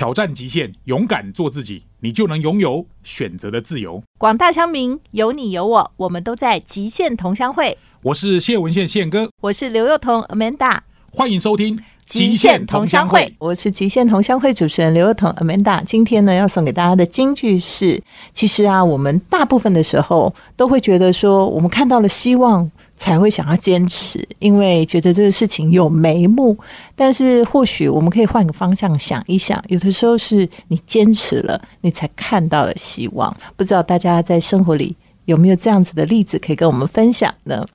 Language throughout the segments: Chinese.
挑战极限，勇敢做自己，你就能拥有选择的自由。广大乡民，有你有我，我们都在极限同乡会。我是谢文宪宪哥，我是刘幼彤 Amanda，欢迎收听《极限同乡会》。我是极限同乡会主持人刘幼彤 Amanda。今天呢，要送给大家的金句是：其实啊，我们大部分的时候都会觉得说，我们看到了希望。才会想要坚持，因为觉得这个事情有眉目。但是或许我们可以换个方向想一想，有的时候是你坚持了，你才看到了希望。不知道大家在生活里有没有这样子的例子可以跟我们分享呢？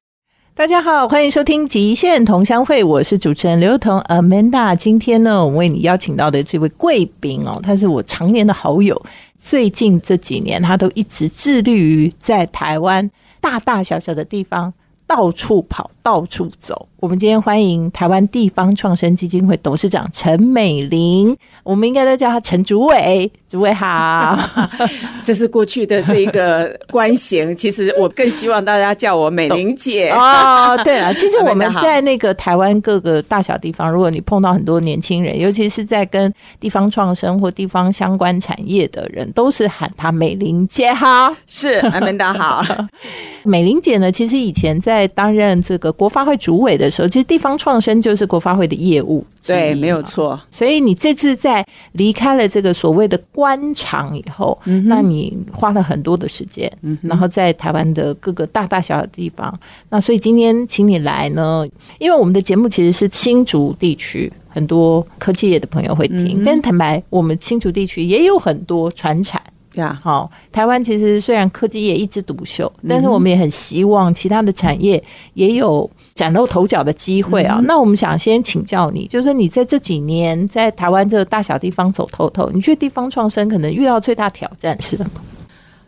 大家好，欢迎收听《极限同乡会》，我是主持人刘彤 Amanda。今天呢，我为你邀请到的这位贵宾哦，他是我常年的好友，最近这几年他都一直致力于在台湾大大小小的地方。到处跑，到处走。我们今天欢迎台湾地方创生基金会董事长陈美玲，我们应该都叫她陈主委。主委好，这是过去的这个官衔。其实我更希望大家叫我美玲姐哦。对了，其实我们在那个台湾各个大小地方，如果你碰到很多年轻人，尤其是在跟地方创生或地方相关产业的人，都是喊她美玲姐好。是，阿门达好。美玲姐呢，其实以前在担任这个国发会主委的时候，其实地方创生就是国发会的业务。对，没有错。所以你这次在离开了这个所谓的官场以后，那你花了很多的时间，然后在台湾的各个大大小小的地方。那所以今天请你来呢，因为我们的节目其实是新竹地区很多科技业的朋友会听，但坦白，我们新竹地区也有很多传产。呀，好，台湾其实虽然科技业一枝独秀，但是我们也很希望其他的产业也有崭露头角的机会啊。那我们想先请教你，就是你在这几年在台湾这个大小地方走透透，你觉得地方创生可能遇到最大挑战是什么？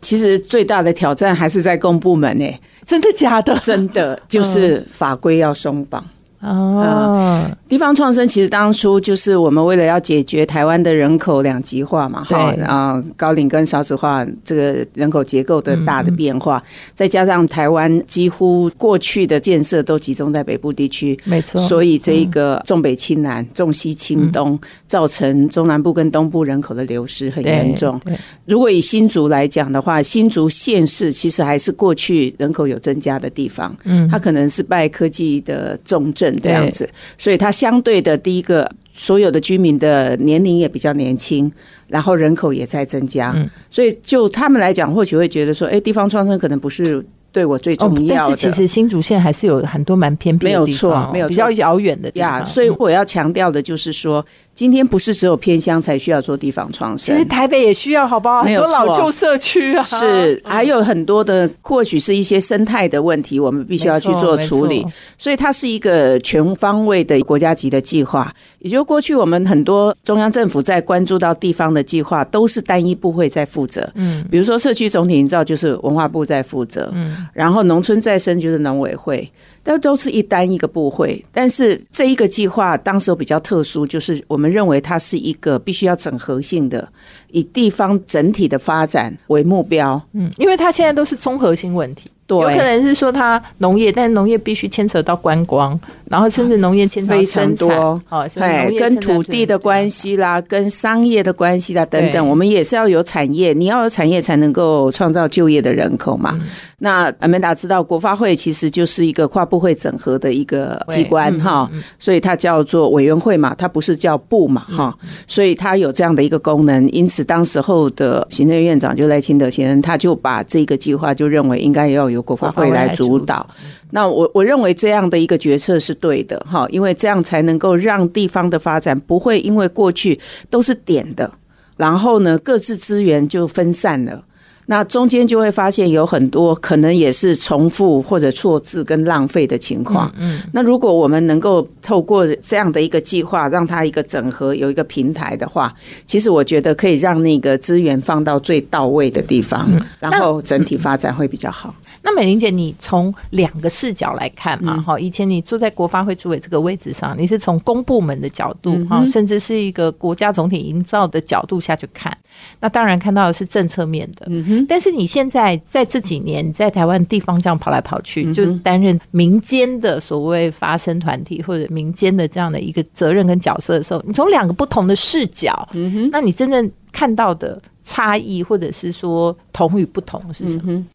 其实最大的挑战还是在公部门诶，真的假的？真的就是 法规要松绑。哦，地方创生其实当初就是我们为了要解决台湾的人口两极化嘛，哈啊高龄跟少子化这个人口结构的大的变化，再加上台湾几乎过去的建设都集中在北部地区，没错，所以这一个重北轻南、重西轻东，造成中南部跟东部人口的流失很严重。如果以新竹来讲的话，新竹县市其实还是过去人口有增加的地方，嗯，它可能是拜科技的重镇。这样子，所以它相对的第一个，所有的居民的年龄也比较年轻，然后人口也在增加，所以就他们来讲，或许会觉得说，哎，地方创生可能不是。对我最重要的，但是其实新竹县还是有很多蛮偏僻的地方，没有比较遥远的地方。所以我要强调的就是说，今天不是只有偏乡才需要做地方创生，其实台北也需要，好不好？很多老旧社区啊，是还有很多的，或许是一些生态的问题，我们必须要去做处理。所以它是一个全方位的国家级的计划。也就过去我们很多中央政府在关注到地方的计划，都是单一部会在负责。嗯，比如说社区总体营造，就是文化部在负责。嗯。然后农村再生就是农委会，都都是一单一个部会。但是这一个计划当时比较特殊，就是我们认为它是一个必须要整合性的，以地方整体的发展为目标。嗯，因为它现在都是综合性问题。有可能是说它农业，但是农业必须牵扯到观光，然后甚至农业牵扯非常多，哎，跟土地的关系啦，跟商业的关系啦等等，我们也是要有产业，你要有产业才能够创造就业的人口嘛。那阿曼达知道，国发会其实就是一个跨部会整合的一个机关哈，所以它叫做委员会嘛，它不是叫部嘛哈，所以它有这样的一个功能。因此，当时候的行政院长就赖清德先生，他就把这个计划就认为应该要有。由国发会来主导，那我我认为这样的一个决策是对的哈，因为这样才能够让地方的发展不会因为过去都是点的，然后呢各自资源就分散了，那中间就会发现有很多可能也是重复或者错字跟浪费的情况。嗯，那如果我们能够透过这样的一个计划，让它一个整合有一个平台的话，其实我觉得可以让那个资源放到最到位的地方，然后整体发展会比较好。那美玲姐，你从两个视角来看嘛，哈，以前你坐在国发会主委这个位置上，你是从公部门的角度哈，甚至是一个国家总体营造的角度下去看，那当然看到的是政策面的。嗯哼。但是你现在在这几年在台湾地方这样跑来跑去，就担任民间的所谓发声团体或者民间的这样的一个责任跟角色的时候，你从两个不同的视角，嗯哼，那你真正看到的差异，或者是说同与不同是什么？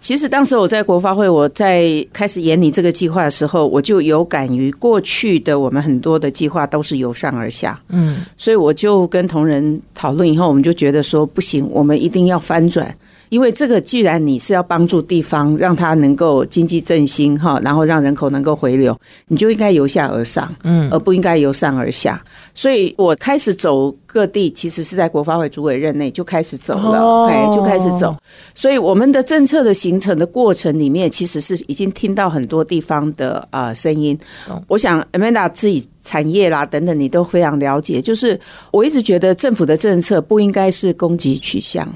其实当时我在国发会，我在开始演你这个计划的时候，我就有感于过去的我们很多的计划都是由上而下，嗯，所以我就跟同仁讨论以后，我们就觉得说不行，我们一定要翻转。因为这个，既然你是要帮助地方，让它能够经济振兴哈，然后让人口能够回流，你就应该由下而上，嗯，而不应该由上而下。所以我开始走各地，其实是在国发会主委任内就开始走了，哎，就开始走。所以我们的政策的形成的过程里面，其实是已经听到很多地方的啊声音。我想 Amanda 自己产业啦等等，你都非常了解。就是我一直觉得政府的政策不应该是供给取向。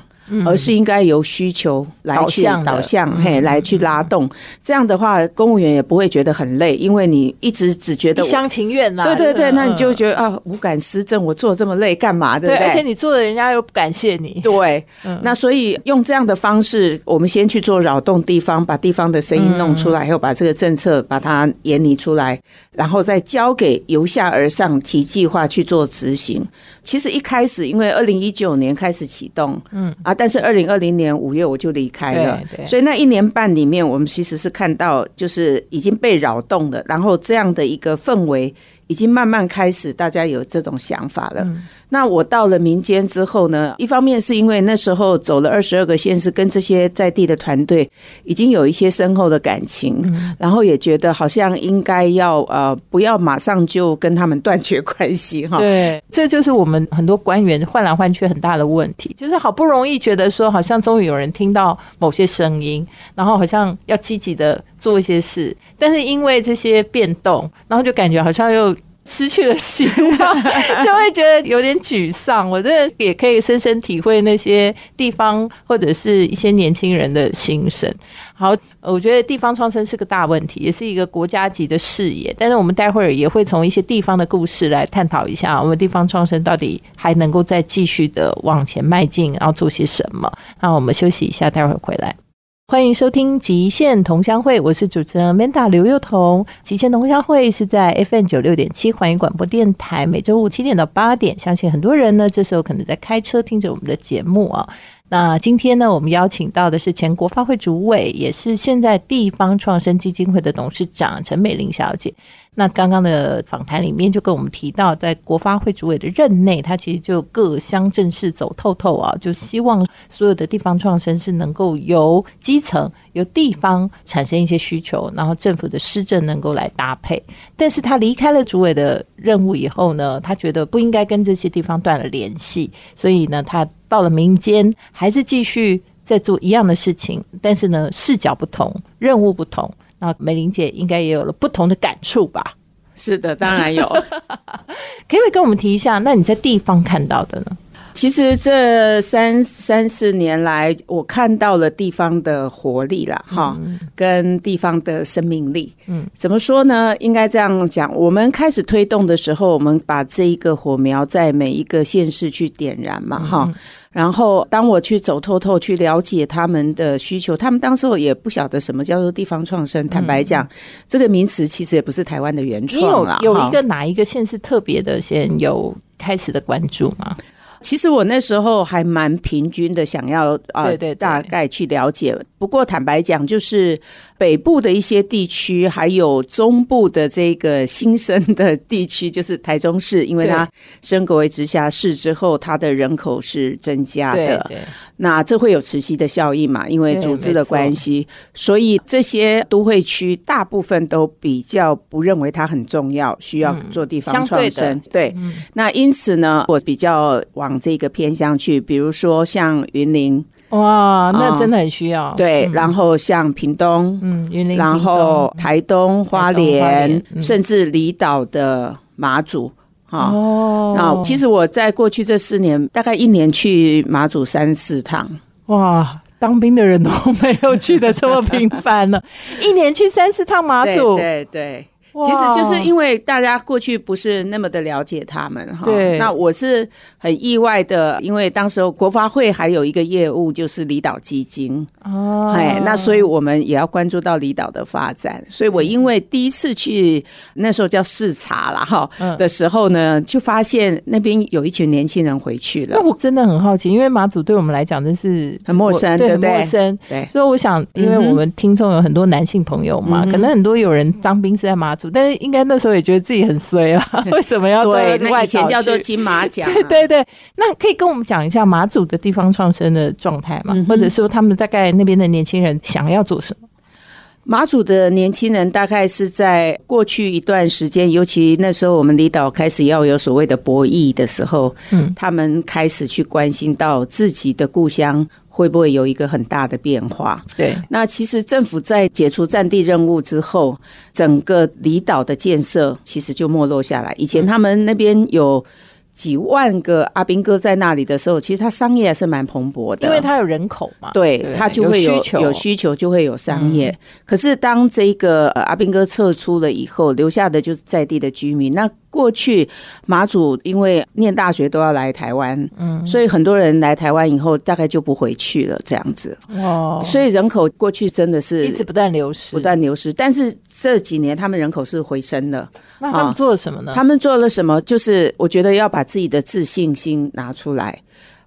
而是应该由需求来去导向，嘿，来去拉动。这样的话，公务员也不会觉得很累，因为你一直只觉得一厢情愿呐。对对对，那你就觉得啊，无感施政，我做这么累干嘛？对不对？而且你做的人家又不感谢你。对，那所以用这样的方式，我们先去做扰动地方，把地方的声音弄出来，后把这个政策把它研拟出来，然后再交给由下而上提计划去做执行。其实一开始，因为二零一九年开始启动，嗯啊。但是二零二零年五月我就离开了，所以那一年半里面，我们其实是看到就是已经被扰动了，然后这样的一个氛围。已经慢慢开始，大家有这种想法了。那我到了民间之后呢？一方面是因为那时候走了二十二个县市，跟这些在地的团队已经有一些深厚的感情，然后也觉得好像应该要呃，不要马上就跟他们断绝关系哈。对，这就是我们很多官员换来换去很大的问题，就是好不容易觉得说，好像终于有人听到某些声音，然后好像要积极的做一些事，但是因为这些变动，然后就感觉好像又。失去了希望，就会觉得有点沮丧。我真的也可以深深体会那些地方或者是一些年轻人的心声。好，我觉得地方创生是个大问题，也是一个国家级的视野。但是我们待会儿也会从一些地方的故事来探讨一下，我们地方创生到底还能够再继续的往前迈进，然后做些什么。那我们休息一下，待会儿回来。欢迎收听《极限同乡会》，我是主持人 Manda 刘幼彤。《极限同乡会》是在 FM 九六点七环宇广播电台，每周五七点到八点。相信很多人呢，这时候可能在开车听着我们的节目啊。那今天呢，我们邀请到的是前国发会主委，也是现在地方创生基金会的董事长陈美玲小姐。那刚刚的访谈里面就跟我们提到，在国发会主委的任内，他其实就各乡镇市走透透啊，就希望所有的地方创生是能够由基层、由地方产生一些需求，然后政府的施政能够来搭配。但是他离开了主委的任务以后呢，他觉得不应该跟这些地方断了联系，所以呢，他到了民间还是继续在做一样的事情，但是呢，视角不同，任务不同。那美玲姐应该也有了不同的感触吧？是的，当然有。可以跟我们提一下，那你在地方看到的呢？其实这三三四年来，我看到了地方的活力了，哈，跟地方的生命力。嗯，怎么说呢？应该这样讲，我们开始推动的时候，我们把这一个火苗在每一个县市去点燃嘛，哈。然后，当我去走透透，去了解他们的需求，他们当时也不晓得什么叫做地方创生。坦白讲，这个名词其实也不是台湾的原创了。有有一个哪一个县是特别的，先有开始的关注吗？其实我那时候还蛮平均的，想要啊，大概去了解。不过坦白讲，就是北部的一些地区，还有中部的这个新生的地区，就是台中市，因为它升格为直辖市之后，它的人口是增加的。那这会有持续的效应嘛？因为组织的关系，所以这些都会区大部分都比较不认为它很重要，需要做地方创生。对，那因此呢，我比较往这个偏向去，比如说像云林。哇，那真的很需要。对，然后像屏东，嗯，云林，然后台东、花莲，甚至离岛的马祖，哈。哦，那其实我在过去这四年，大概一年去马祖三四趟。哇，当兵的人都没有去的这么频繁了，一年去三四趟马祖，对对。其实就是因为大家过去不是那么的了解他们哈，对。那我是很意外的，因为当时候国发会还有一个业务就是离岛基金哦，哎，那所以我们也要关注到离岛的发展。所以我因为第一次去那时候叫视察了哈的时候呢，就发现那边有一群年轻人回去了。那我真的很好奇，因为马祖对我们来讲真是很陌生，对，很陌生。对，所以我想，因为我们听众有很多男性朋友嘛，可能很多有人当兵是在马祖。但是应该那时候也觉得自己很衰啊，为什么要对？那以前叫做金马 奖，对对对。那可以跟我们讲一下马祖的地方创生的状态吗？或者说他们大概那边的年轻人想要做什么？马祖的年轻人大概是在过去一段时间，尤其那时候我们离岛开始要有所谓的博弈的时候，嗯，他们开始去关心到自己的故乡。会不会有一个很大的变化？对，那其实政府在解除战地任务之后，整个离岛的建设其实就没落下来。以前他们那边有。几万个阿兵哥在那里的时候，其实他商业还是蛮蓬勃的，因为他有人口嘛，对他就会有有需求，就会有商业。可是当这个阿兵哥撤出了以后，留下的就是在地的居民。那过去马祖因为念大学都要来台湾，嗯，所以很多人来台湾以后，大概就不回去了，这样子。哦，所以人口过去真的是一直不断流失，不断流失。但是这几年他们人口是回升的。那他们做了什么呢？他们做了什么？就是我觉得要把自己的自信心拿出来。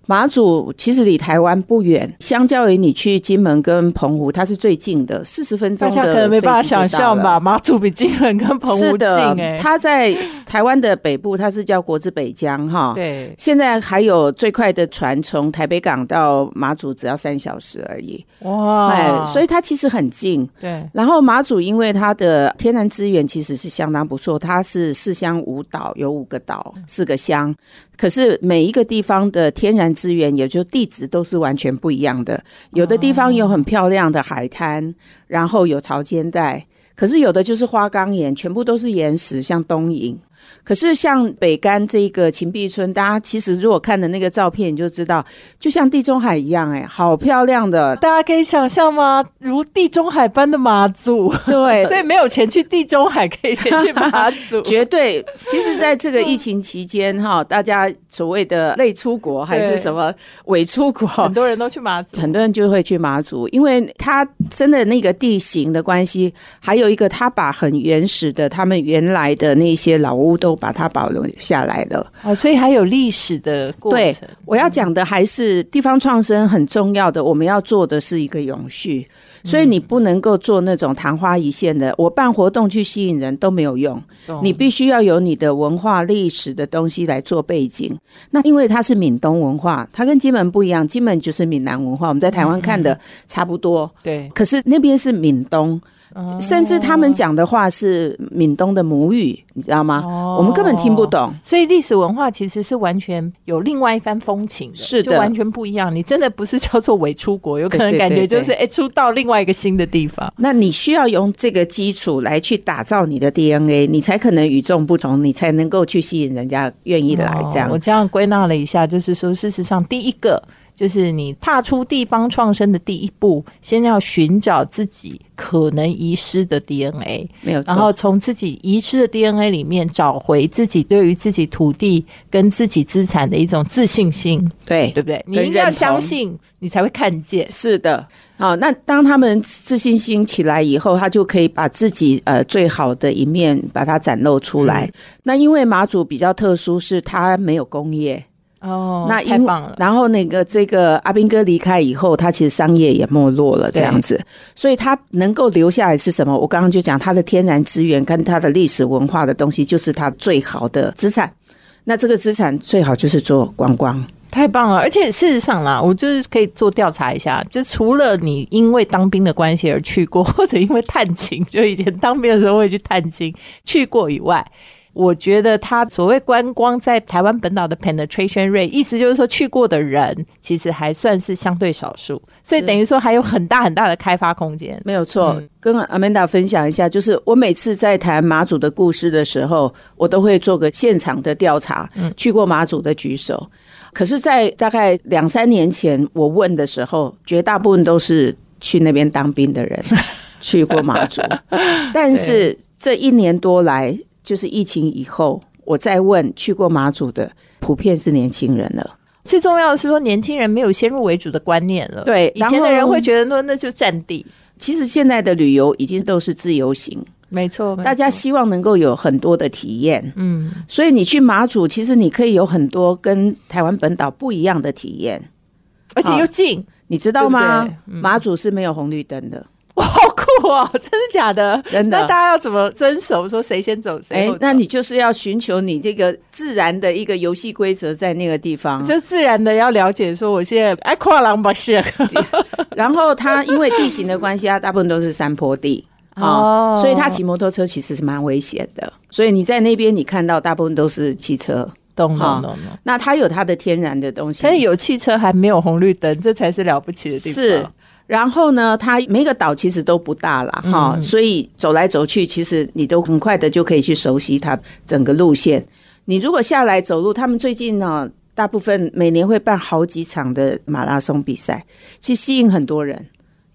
马祖其实离台湾不远，相较于你去金门跟澎湖，它是最近的，四十分钟。大家可能没办法想象吧？马祖比金门跟澎湖近哎。它在台湾的北部，它是叫国之北疆哈。对。现在还有最快的船从台北港到马祖只要三小时而已。哇！哎，所以它其实很近。对。然后马祖因为它的天然资源其实是相当不错，它是四乡五岛，有五个岛，四个乡。可是每一个地方的天然资源，也就地质都是完全不一样的。有的地方有很漂亮的海滩，然后有潮间带，可是有的就是花岗岩，全部都是岩石，像东瀛。可是像北干这个秦壁村，大家其实如果看的那个照片，你就知道，就像地中海一样，哎，好漂亮的，大家可以想象吗？如地中海般的马祖，对，所以没有钱去地中海，可以先去马祖，绝对。其实，在这个疫情期间，哈，大家所谓的累出国还是什么伪出国，很多人都去马祖，很多人就会去马祖，因为它真的那个地形的关系，还有一个它把很原始的他们原来的那些老屋。都把它保留下来了啊，所以还有历史的过程。我要讲的还是地方创生很重要的，我们要做的是一个永续，所以你不能够做那种昙花一现的。我办活动去吸引人都没有用，你必须要有你的文化历史的东西来做背景。那因为它是闽东文化，它跟金门不一样，金门就是闽南文化，我们在台湾看的差不多。对，可是那边是闽东。甚至他们讲的话是闽东的母语，你知道吗？我们根本听不懂。所以历史文化其实是完全有另外一番风情的，是就完全不一样。你真的不是叫做伪出国，有可能感觉就是哎出到另外一个新的地方。那你需要用这个基础来去打造你的 DNA，你才可能与众不同，你才能够去吸引人家愿意来。这样，我这样归纳了一下，就是说，事实上，第一个。就是你踏出地方创生的第一步，先要寻找自己可能遗失的 DNA，没有，然后从自己遗失的 DNA 里面找回自己对于自己土地跟自己资产的一种自信心，对对不对？你一定要相信，你才会看见。是的，好，那当他们自信心起来以后，他就可以把自己呃最好的一面把它展露出来。那因为马祖比较特殊，是它没有工业。哦，那太棒了。然后那个这个阿兵哥离开以后，他其实商业也没落了，这样子，所以他能够留下来是什么？我刚刚就讲他的天然资源跟他的历史文化的东西，就是他最好的资产。那这个资产最好就是做观光，太棒了。而且事实上啦，我就是可以做调查一下，就除了你因为当兵的关系而去过，或者因为探亲，就以前当兵的时候会去探亲去过以外。我觉得他所谓观光在台湾本岛的 penetration rate，意思就是说去过的人其实还算是相对少数，所以等于说还有很大很大的开发空间。没有错，跟阿曼达分享一下，就是我每次在谈马祖的故事的时候，我都会做个现场的调查。嗯，去过马祖的举手。可是，在大概两三年前我问的时候，绝大部分都是去那边当兵的人 去过马祖。但是这一年多来，就是疫情以后，我再问去过马祖的，普遍是年轻人了。最重要的是说，年轻人没有先入为主的观念了。对，以前的人会觉得说，那就占地。其实现在的旅游已经都是自由行。没错，大家希望能够有很多的体验，嗯，所以你去马祖，其实你可以有很多跟台湾本岛不一样的体验，而且又近，你知道吗？马祖是没有红绿灯的，酷哦！真的假的？真的。那大家要怎么遵守？说谁先走，谁？哎，那你就是要寻求你这个自然的一个游戏规则，在那个地方，就自然的要了解。说我现在 哎，跨狼不是，然后它因为地形的关系，它大部分都是山坡地。哦，所以他骑摩托车其实是蛮危险的。所以你在那边，你看到大部分都是汽车。懂懂懂。那它有它的天然的东西，但是有汽车还没有红绿灯，这才是了不起的地方。是。然后呢，它每个岛其实都不大了哈，所以走来走去，其实你都很快的就可以去熟悉它整个路线。你如果下来走路，他们最近呢，大部分每年会办好几场的马拉松比赛，去吸引很多人，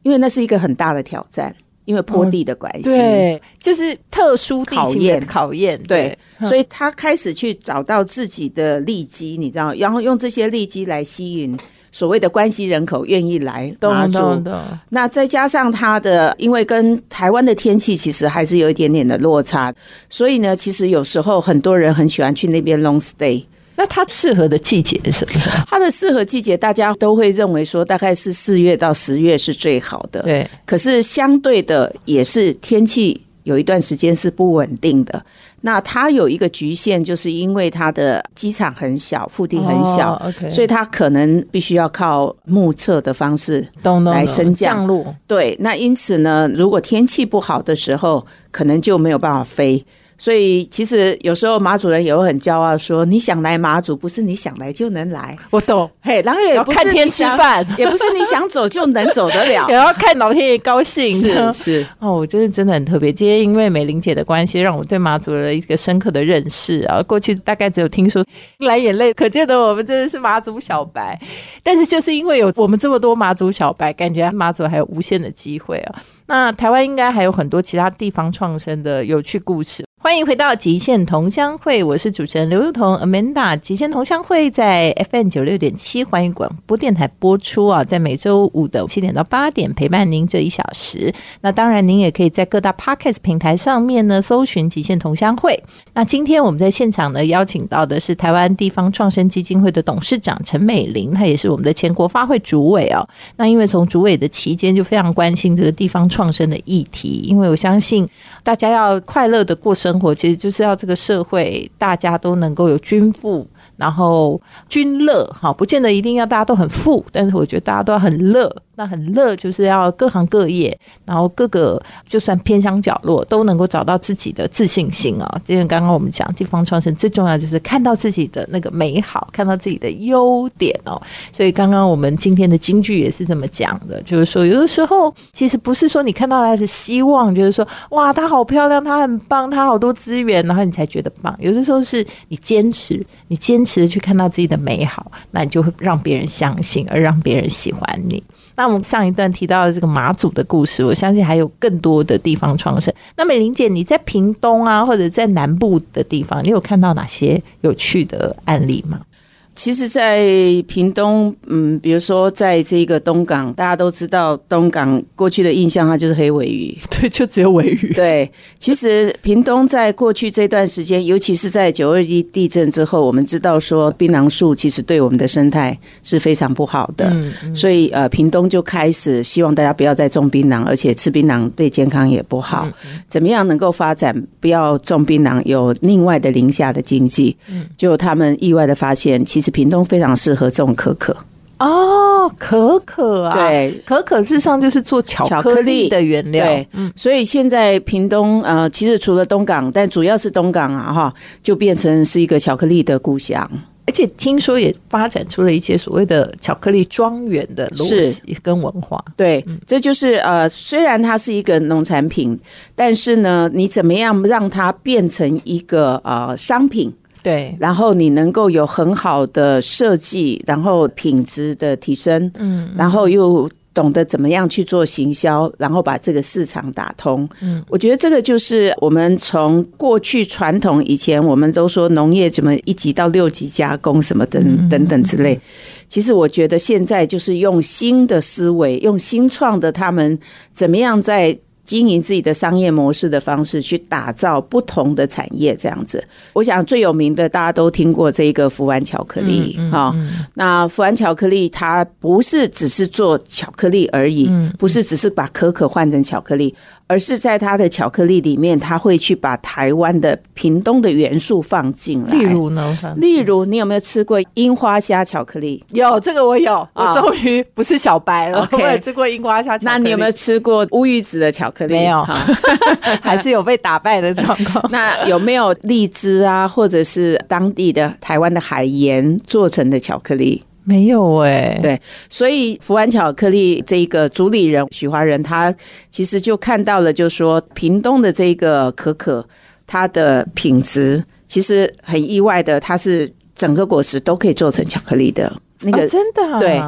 因为那是一个很大的挑战。因为坡地的关系，对，就是特殊地形的考验，对，所以他开始去找到自己的利基，你知道，然后用这些利基来吸引所谓的关系人口愿意来马祖。那再加上它的，因为跟台湾的天气其实还是有一点点的落差，所以呢，其实有时候很多人很喜欢去那边 long stay。那它适合的季节是什么？它的适合季节，大家都会认为说大概是四月到十月是最好的。对，可是相对的也是天气有一段时间是不稳定的。那它有一个局限，就是因为它的机场很小，腹地很小所以它可能必须要靠目测的方式来升降落。对，那因此呢，如果天气不好的时候，可能就没有办法飞。所以其实有时候马主人也会很骄傲说：“你想来马祖，不是你想来就能来。”我懂，嘿，然后也看天吃饭，也不是你想走就能走得了，也要看老天爷高兴。是是 哦，我觉得真的很特别。今天因为美玲姐的关系，让我对马祖的一个深刻的认识啊。过去大概只有听说来眼泪，可见得我们真的是马祖小白。但是就是因为有我们这么多马祖小白，感觉马祖还有无限的机会啊。那台湾应该还有很多其他地方创生的有趣故事。欢迎回到极限同乡会，我是主持人刘幼彤 Amanda。极限同乡会在 FM 九六点七欢迎广播电台播出啊，在每周五的七点到八点陪伴您这一小时。那当然，您也可以在各大 Podcast 平台上面呢搜寻极限同乡会。那今天我们在现场呢邀请到的是台湾地方创生基金会的董事长陈美玲，她也是我们的全国发会主委哦。那因为从主委的期间就非常关心这个地方创生的议题，因为我相信大家要快乐的过生。生活其实就是要这个社会大家都能够有均富，然后均乐，哈，不见得一定要大家都很富，但是我觉得大家都要很乐。那很乐，就是要各行各业，然后各个就算偏乡角落都能够找到自己的自信心啊。因为刚刚我们讲地方创生最重要就是看到自己的那个美好，看到自己的优点哦。所以刚刚我们今天的京剧也是这么讲的，就是说有的时候其实不是说你看到他的希望，就是说哇，她好漂亮，她很棒，她好多资源，然后你才觉得棒。有的时候是你坚持，你坚持的去看到自己的美好，那你就会让别人相信，而让别人喜欢你。那我们上一段提到的这个马祖的故事，我相信还有更多的地方创生。那美玲姐，你在屏东啊，或者在南部的地方，你有看到哪些有趣的案例吗？其实，在屏东，嗯，比如说在这个东港，大家都知道东港过去的印象，它就是黑尾鱼，对，就只有尾鱼。对，其实屏东在过去这段时间，尤其是在九二一地震之后，我们知道说槟榔树其实对我们的生态是非常不好的，所以呃，屏东就开始希望大家不要再种槟榔，而且吃槟榔对健康也不好。怎么样能够发展不要种槟榔，有另外的零下的经济？就他们意外的发现，其实屏东非常适合种可可哦，可可啊，对，可可事实上就是做巧克力的原料。对，所以现在屏东呃，其实除了东港，但主要是东港啊，哈，就变成是一个巧克力的故乡。而且听说也发展出了一些所谓的巧克力庄园的逻辑跟文化。对，这就是呃，虽然它是一个农产品，但是呢，你怎么样让它变成一个呃商品？对，然后你能够有很好的设计，然后品质的提升，嗯，然后又。懂得怎么样去做行销，然后把这个市场打通。嗯，我觉得这个就是我们从过去传统以前，我们都说农业怎么一级到六级加工什么等等等之类。其实我觉得现在就是用新的思维，用新创的他们怎么样在。经营自己的商业模式的方式，去打造不同的产业，这样子。我想最有名的，大家都听过这一个福安巧克力啊。那福安巧克力，它不是只是做巧克力而已，不是只是把可可换成巧克力。而是在它的巧克力里面，它会去把台湾的屏东的元素放进来。例如呢？例如，你有没有吃过樱花虾巧克力？有，这个我有。我终于不是小白了。我也吃过樱花虾。那你有没有吃过乌鱼子的巧克力？没有，还是有被打败的状况。那有没有荔枝啊，或者是当地的台湾的海盐做成的巧克力？没有哎，对，所以福安巧克力这个主理人许华仁，他其实就看到了，就是说屏东的这个可可，它的品质其实很意外的，它是整个果实都可以做成巧克力的。那个真的对，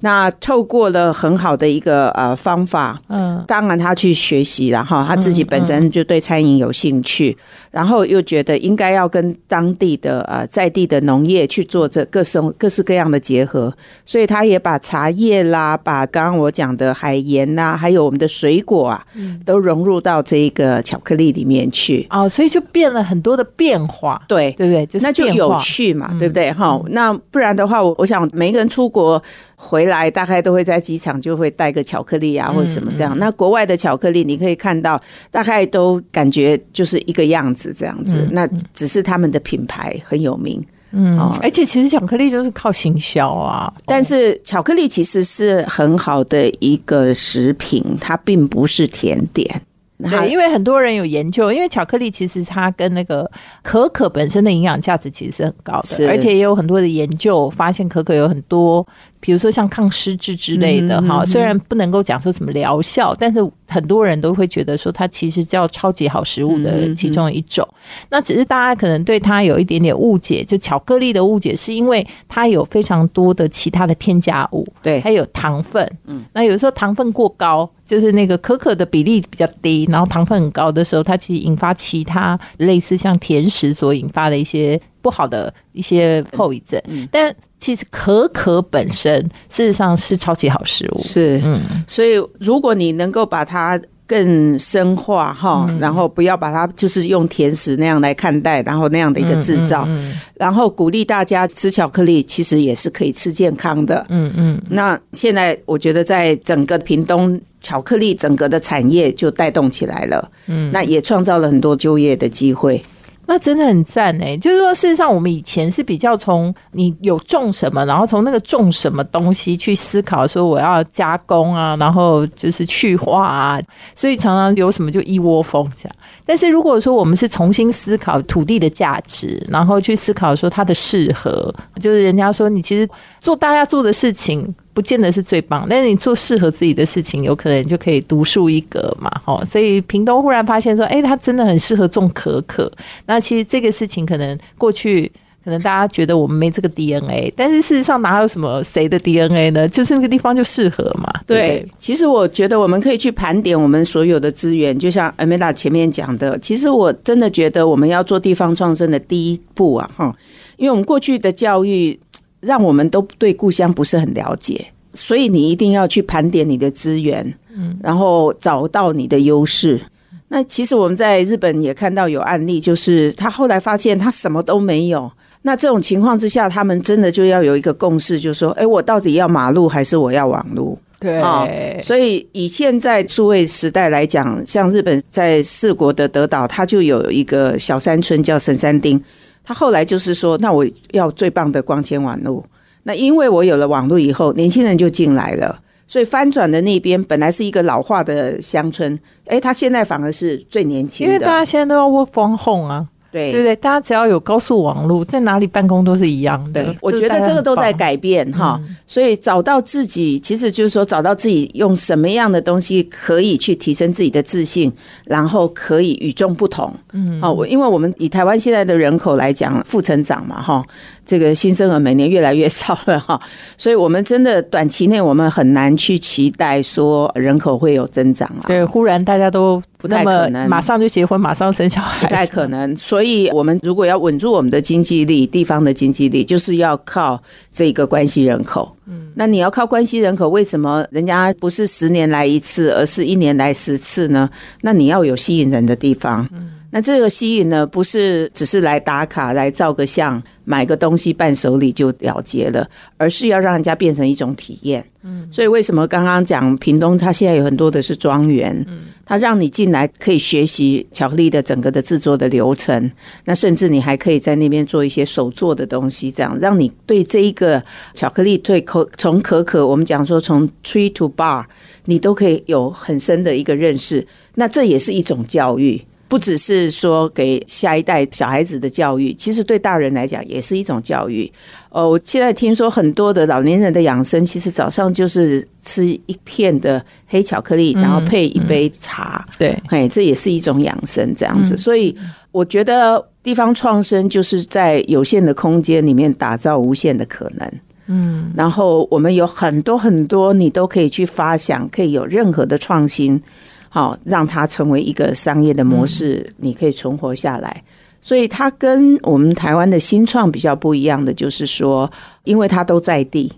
那透过了很好的一个呃方法，嗯，当然他去学习，了哈他自己本身就对餐饮有兴趣，然后又觉得应该要跟当地的呃在地的农业去做这各种各式各样的结合，所以他也把茶叶啦，把刚刚我讲的海盐呐，还有我们的水果啊，都融入到这一个巧克力里面去。哦，所以就变了很多的变化，对对不对？那就有趣嘛，对不对？哈，那不然的话，我我想。每个人出国回来，大概都会在机场就会带个巧克力啊，或者什么这样。那国外的巧克力，你可以看到，大概都感觉就是一个样子这样子。那只是他们的品牌很有名，嗯，而且其实巧克力就是靠行销啊。但是巧克力其实是很好的一个食品，它并不是甜点。对，因为很多人有研究，因为巧克力其实它跟那个可可本身的营养价值其实是很高的，而且也有很多的研究发现可可有很多。比如说像抗湿质之类的哈，虽然不能够讲说什么疗效，但是很多人都会觉得说它其实叫超级好食物的其中一种。那只是大家可能对它有一点点误解，就巧克力的误解，是因为它有非常多的其他的添加物，对，还有糖分。嗯，那有时候糖分过高，就是那个可可的比例比较低，然后糖分很高的时候，它其实引发其他类似像甜食所引发的一些。不好的一些后遗症，但其实可可本身事实上是超级好食物，是，嗯，所以如果你能够把它更深化哈，然后不要把它就是用甜食那样来看待，然后那样的一个制造，然后鼓励大家吃巧克力，其实也是可以吃健康的，嗯嗯。那现在我觉得在整个屏东巧克力整个的产业就带动起来了，嗯，那也创造了很多就业的机会。那真的很赞哎！就是说，事实上，我们以前是比较从你有种什么，然后从那个种什么东西去思考，说我要加工啊，然后就是去化啊，所以常常有什么就一窝蜂这样。但是如果说我们是重新思考土地的价值，然后去思考说它的适合，就是人家说你其实做大家做的事情。不见得是最棒，但是你做适合自己的事情，有可能就可以独树一格嘛，哈！所以屏东忽然发现说，哎，他真的很适合种可可。那其实这个事情可能过去可能大家觉得我们没这个 DNA，但是事实上哪有什么谁的 DNA 呢？就是那个地方就适合嘛。对，其实我觉得我们可以去盘点我们所有的资源，就像 Amanda 前面讲的，其实我真的觉得我们要做地方创生的第一步啊，哈，因为我们过去的教育。让我们都对故乡不是很了解，所以你一定要去盘点你的资源，嗯，然后找到你的优势。那其实我们在日本也看到有案例，就是他后来发现他什么都没有。那这种情况之下，他们真的就要有一个共识，就是说，哎，我到底要马路还是我要网路？对，所以以现在数位时代来讲，像日本在四国的德岛，它就有一个小山村叫神山町。他后来就是说，那我要最棒的光纤网络。那因为我有了网络以后，年轻人就进来了，所以翻转的那边本来是一个老化的乡村，哎，他现在反而是最年轻的。因为大家现在都要 work from home 啊，对。对对，大家只要有高速网络，在哪里办公都是一样的。我觉得这个都在改变哈，所以找到自己，其实就是说找到自己用什么样的东西可以去提升自己的自信，然后可以与众不同。嗯，好，我因为我们以台湾现在的人口来讲，负成长嘛，哈，这个新生儿每年越来越少了哈，所以我们真的短期内我们很难去期待说人口会有增长啊。对，忽然大家都不太可能，马上就结婚，马上生小孩，不太可能。所以，我们如果要稳住我们的经济力，地方的经济力，就是要靠这个关系人口。嗯，那你要靠关系人口，为什么人家不是十年来一次，而是一年来十次呢？那你要有吸引人的地方。嗯。那这个吸引呢，不是只是来打卡、来照个相、买个东西伴手礼就了结了，而是要让人家变成一种体验。嗯，所以为什么刚刚讲屏东，它现在有很多的是庄园，嗯，它让你进来可以学习巧克力的整个的制作的流程，那甚至你还可以在那边做一些手做的东西，这样让你对这一个巧克力对可从可可，我们讲说从 tree to bar，你都可以有很深的一个认识。那这也是一种教育。不只是说给下一代小孩子的教育，其实对大人来讲也是一种教育。呃，我现在听说很多的老年人的养生，其实早上就是吃一片的黑巧克力，然后配一杯茶。对，哎，这也是一种养生这样子。所以我觉得地方创生就是在有限的空间里面打造无限的可能。嗯，然后我们有很多很多，你都可以去发想，可以有任何的创新。好，让它成为一个商业的模式，你可以存活下来。所以它跟我们台湾的新创比较不一样的，就是说，因为它都在地，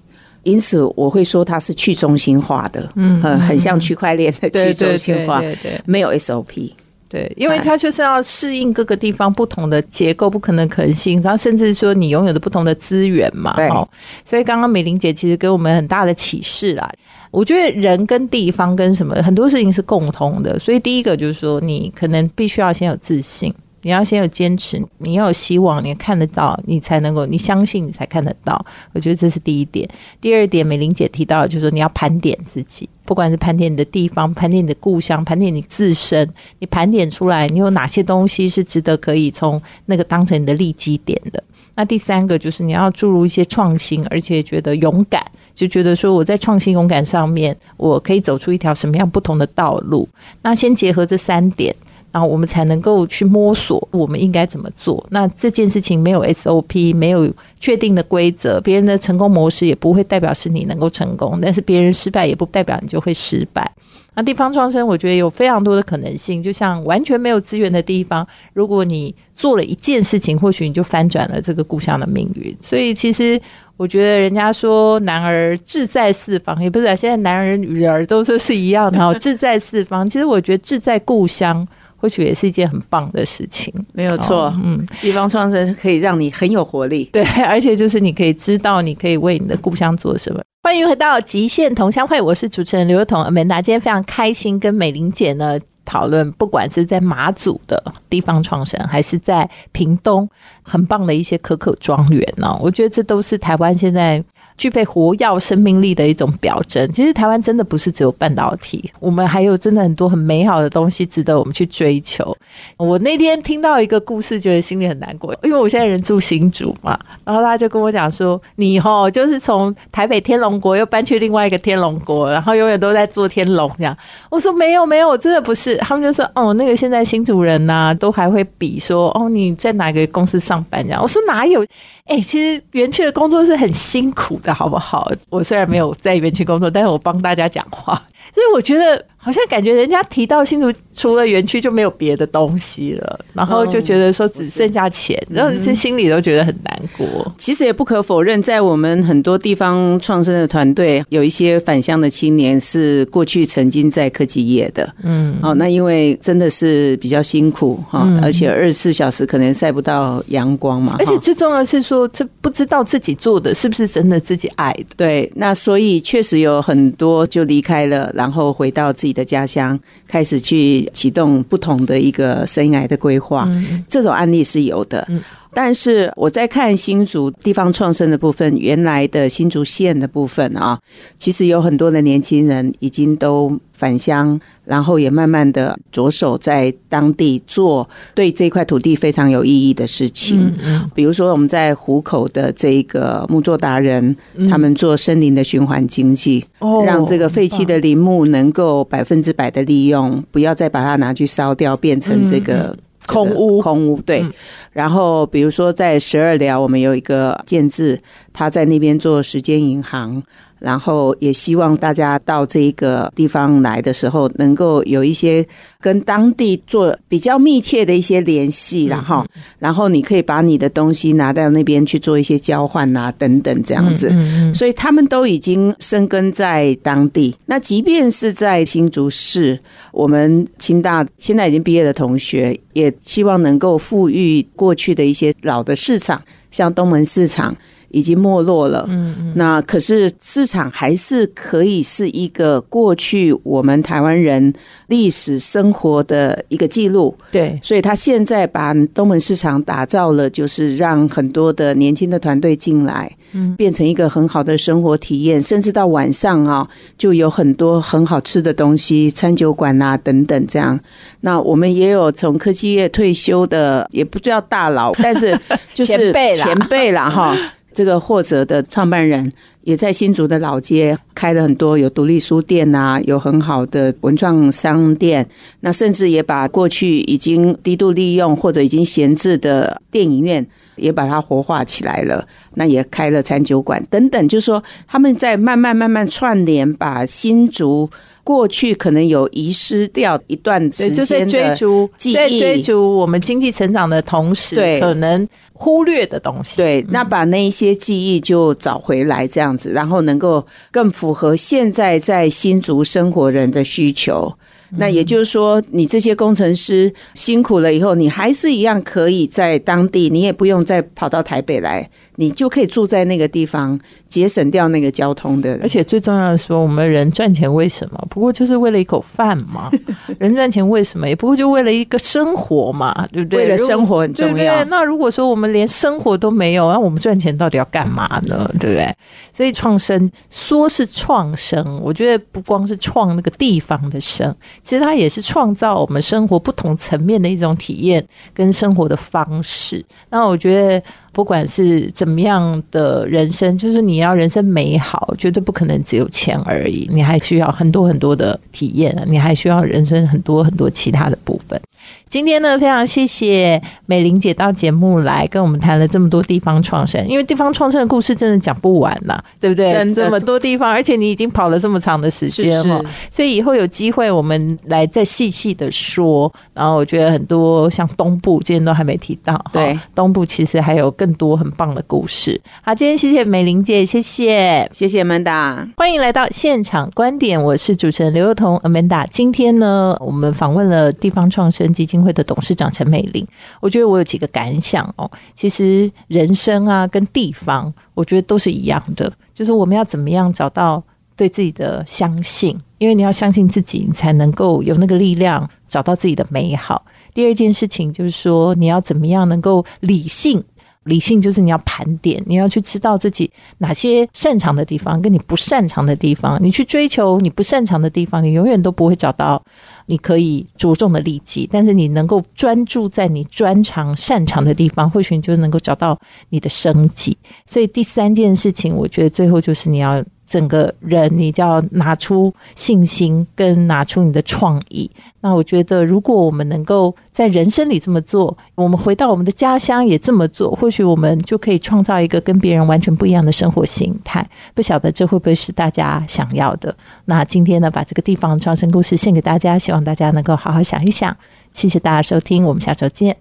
因此我会说它是去中心化的，嗯，很像区块链的去中心化，对对，没有 SOP，对，因为它就是要适应各个地方不同的结构、不可能可能性，然后甚至说你拥有的不同的资源嘛，好，所以刚刚美玲姐其实给我们很大的启示啦。我觉得人跟地方跟什么很多事情是共通的，所以第一个就是说，你可能必须要先有自信，你要先有坚持，你要有希望，你看得到，你才能够，你相信，你才看得到。我觉得这是第一点。第二点，美玲姐提到，就是说你要盘点自己，不管是盘点你的地方，盘点你的故乡，盘点你自身，你盘点出来，你有哪些东西是值得可以从那个当成你的利基点的。那第三个就是你要注入一些创新，而且觉得勇敢。就觉得说我在创新勇敢上面，我可以走出一条什么样不同的道路？那先结合这三点，然后我们才能够去摸索我们应该怎么做。那这件事情没有 SOP，没有确定的规则，别人的成功模式也不会代表是你能够成功，但是别人失败也不代表你就会失败。那地方创生，我觉得有非常多的可能性。就像完全没有资源的地方，如果你做了一件事情，或许你就翻转了这个故乡的命运。所以其实。我觉得人家说男儿志在四方，也不是啊现在男儿女儿都说是一样的哈，志在四方。其实我觉得志在故乡，或许也是一件很棒的事情，没有错。嗯，地方创生可以让你很有活力，对，而且就是你可以知道你可以为你的故乡做什么。欢迎回到极限同乡会，我是主持人刘友彤。阿美达今天非常开心跟美玲姐呢。讨论，不管是在马祖的地方创生，还是在屏东很棒的一些可可庄园呢？我觉得这都是台湾现在。具备活药生命力的一种表征。其实台湾真的不是只有半导体，我们还有真的很多很美好的东西值得我们去追求。我那天听到一个故事，觉得心里很难过，因为我现在人住新竹嘛，然后他就跟我讲说：“你吼就是从台北天龙国又搬去另外一个天龙国，然后永远都在做天龙这样。”我说：“没有没有，我真的不是。”他们就说：“哦，那个现在新主人呐，都还会比说哦你在哪个公司上班这样。”我说：“哪有？哎，其实园区的工作是很辛苦。”的好不好？我虽然没有在园区工作，但是我帮大家讲话，所以我觉得。好像感觉人家提到新竹除了园区就没有别的东西了，然后就觉得说只剩下钱，然后这心里都觉得很难过。其实也不可否认，在我们很多地方创生的团队，有一些返乡的青年是过去曾经在科技业的，嗯，哦，那因为真的是比较辛苦哈，而且二十四小时可能晒不到阳光嘛，而且最重要的是说，这不知道自己做的是不是真的自己爱的。对，那所以确实有很多就离开了，然后回到自己。的家乡开始去启动不同的一个生涯的规划，这种案例是有的。但是我在看新竹地方创生的部分，原来的新竹县的部分啊，其实有很多的年轻人已经都返乡，然后也慢慢的着手在当地做对这块土地非常有意义的事情。比如说我们在湖口的这个木作达人，他们做森林的循环经济，让这个废弃的林木能够百分之百的利用，不要再把它拿去烧掉，变成这个。空屋，空屋，对。然后，比如说在十二寮，我们有一个建制，他在那边做时间银行。然后也希望大家到这一个地方来的时候，能够有一些跟当地做比较密切的一些联系，然后，然后你可以把你的东西拿到那边去做一些交换啊，等等这样子。所以他们都已经生根在当地。那即便是在新竹市，我们清大现在已经毕业的同学，也希望能够富裕过去的一些老的市场，像东门市场。已经没落了，嗯嗯，那可是市场还是可以是一个过去我们台湾人历史生活的一个记录，对，所以他现在把东门市场打造了，就是让很多的年轻的团队进来，嗯，变成一个很好的生活体验，甚至到晚上啊，就有很多很好吃的东西，餐酒馆啊等等这样。那我们也有从科技业退休的，也不叫大佬，但是就是前辈前辈了哈。这个获者的创办人也在新竹的老街开了很多有独立书店啊，有很好的文创商店，那甚至也把过去已经低度利用或者已经闲置的电影院也把它活化起来了，那也开了餐酒馆等等，就是说他们在慢慢慢慢串联，把新竹。过去可能有遗失掉一段时间的追逐在追逐我们经济成长的同时，对可能忽略的东西。对，那把那一些记忆就找回来，这样然后能够更符合现在在新竹生活人的需求。那也就是说，你这些工程师辛苦了以后，你还是一样可以在当地，你也不用再跑到台北来，你就可以住在那个地方，节省掉那个交通的。而且最重要的说，我们人赚钱为什么？不过就是为了一口饭嘛。人赚钱为什么？也不过就为了一个生活嘛，对不对？为了生活很重要。那如果说我们连生活都没有，那我们赚钱到底要干嘛呢？对不对？所以创生说是创生，我觉得不光是创那个地方的生。其实它也是创造我们生活不同层面的一种体验跟生活的方式。那我觉得。不管是怎么样的人生，就是你要人生美好，绝对不可能只有钱而已。你还需要很多很多的体验，你还需要人生很多很多其他的部分。今天呢，非常谢谢美玲姐到节目来跟我们谈了这么多地方创生，因为地方创生的故事真的讲不完了，对不对？这么多地方，而且你已经跑了这么长的时间了，所以以后有机会我们来再细细的说。然后我觉得很多像东部今天都还没提到，对，东部其实还有。更多很棒的故事。好，今天谢谢美玲姐，谢谢，谢谢 Amanda，欢迎来到现场观点，我是主持人刘幼彤 Amanda。今天呢，我们访问了地方创生基金会的董事长陈美玲。我觉得我有几个感想哦。其实人生啊，跟地方，我觉得都是一样的，就是我们要怎么样找到对自己的相信，因为你要相信自己，你才能够有那个力量找到自己的美好。第二件事情就是说，你要怎么样能够理性。理性就是你要盘点，你要去知道自己哪些擅长的地方，跟你不擅长的地方。你去追求你不擅长的地方，你永远都不会找到你可以着重的利己。但是你能够专注在你专长、擅长的地方，或许你就能够找到你的生计。所以第三件事情，我觉得最后就是你要。整个人，你就要拿出信心，跟拿出你的创意。那我觉得，如果我们能够在人生里这么做，我们回到我们的家乡也这么做，或许我们就可以创造一个跟别人完全不一样的生活形态。不晓得这会不会是大家想要的？那今天呢，把这个地方的创生故事献给大家，希望大家能够好好想一想。谢谢大家收听，我们下周见。